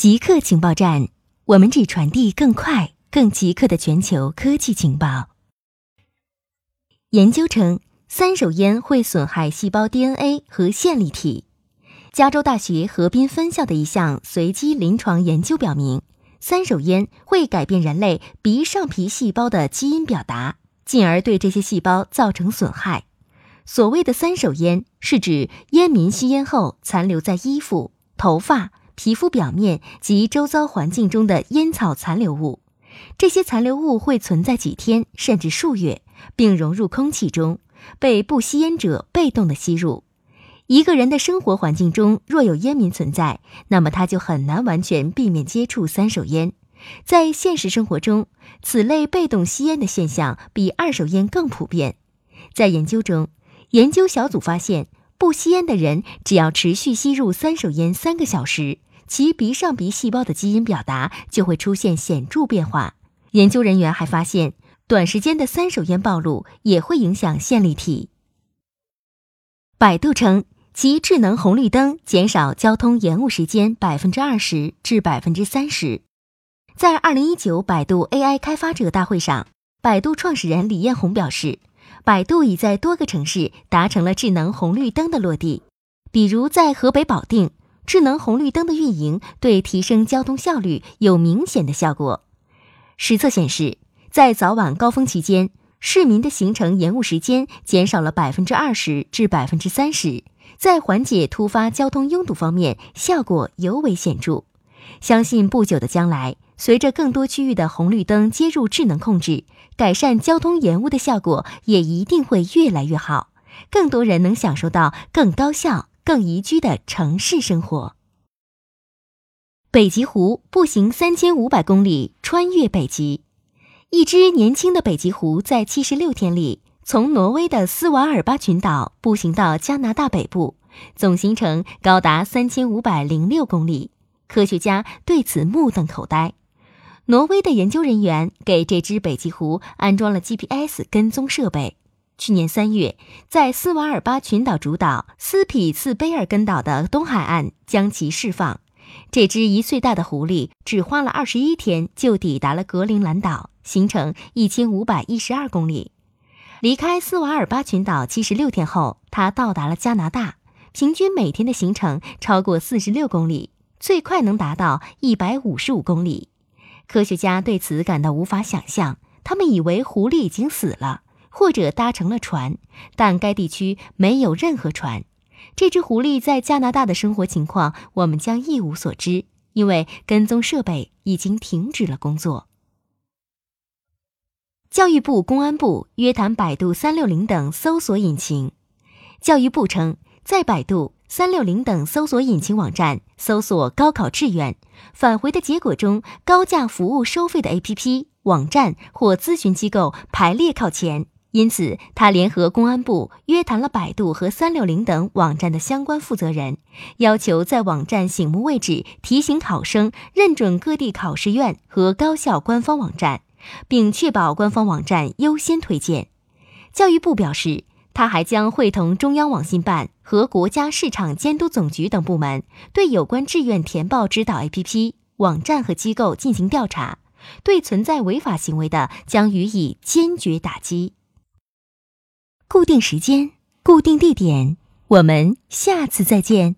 极客情报站，我们只传递更快、更极客的全球科技情报。研究称，三手烟会损害细胞 DNA 和线粒体。加州大学河滨分校的一项随机临床研究表明，三手烟会改变人类鼻上皮细胞的基因表达，进而对这些细胞造成损害。所谓的三手烟，是指烟民吸烟后残留在衣服、头发。皮肤表面及周遭环境中的烟草残留物，这些残留物会存在几天甚至数月，并融入空气中，被不吸烟者被动的吸入。一个人的生活环境中若有烟民存在，那么他就很难完全避免接触三手烟。在现实生活中，此类被动吸烟的现象比二手烟更普遍。在研究中，研究小组发现，不吸烟的人只要持续吸入三手烟三个小时。其鼻上鼻细胞的基因表达就会出现显著变化。研究人员还发现，短时间的三手烟暴露也会影响线粒体。百度称，其智能红绿灯减少交通延误时间百分之二十至百分之三十。在二零一九百度 AI 开发者大会上，百度创始人李彦宏表示，百度已在多个城市达成了智能红绿灯的落地，比如在河北保定。智能红绿灯的运营对提升交通效率有明显的效果。实测显示，在早晚高峰期间，市民的行程延误时间减少了百分之二十至百分之三十，在缓解突发交通拥堵方面效果尤为显著。相信不久的将来，随着更多区域的红绿灯接入智能控制，改善交通延误的效果也一定会越来越好，更多人能享受到更高效。更宜居的城市生活。北极狐步行三千五百公里穿越北极，一只年轻的北极狐在七十六天里从挪威的斯瓦尔巴群岛步行到加拿大北部，总行程高达三千五百零六公里。科学家对此目瞪口呆。挪威的研究人员给这只北极狐安装了 GPS 跟踪设备。去年三月，在斯瓦尔巴群岛主岛斯匹茨卑尔根岛的东海岸将其释放。这只一岁大的狐狸只花了二十一天就抵达了格陵兰岛，行程一千五百一十二公里。离开斯瓦尔巴群岛七十六天后，它到达了加拿大，平均每天的行程超过四十六公里，最快能达到一百五十五公里。科学家对此感到无法想象，他们以为狐狸已经死了。或者搭乘了船，但该地区没有任何船。这只狐狸在加拿大的生活情况，我们将一无所知，因为跟踪设备已经停止了工作。教育部、公安部约谈百度、三六零等搜索引擎。教育部称，在百度、三六零等搜索引擎网站搜索高考志愿，返回的结果中，高价服务收费的 APP、网站或咨询机构排列靠前。因此，他联合公安部约谈了百度和三六零等网站的相关负责人，要求在网站醒目位置提醒考生认准各地考试院和高校官方网站，并确保官方网站优先推荐。教育部表示，他还将会同中央网信办和国家市场监督总局等部门，对有关志愿填报指导 APP、网站和机构进行调查，对存在违法行为的，将予以坚决打击。固定时间，固定地点，我们下次再见。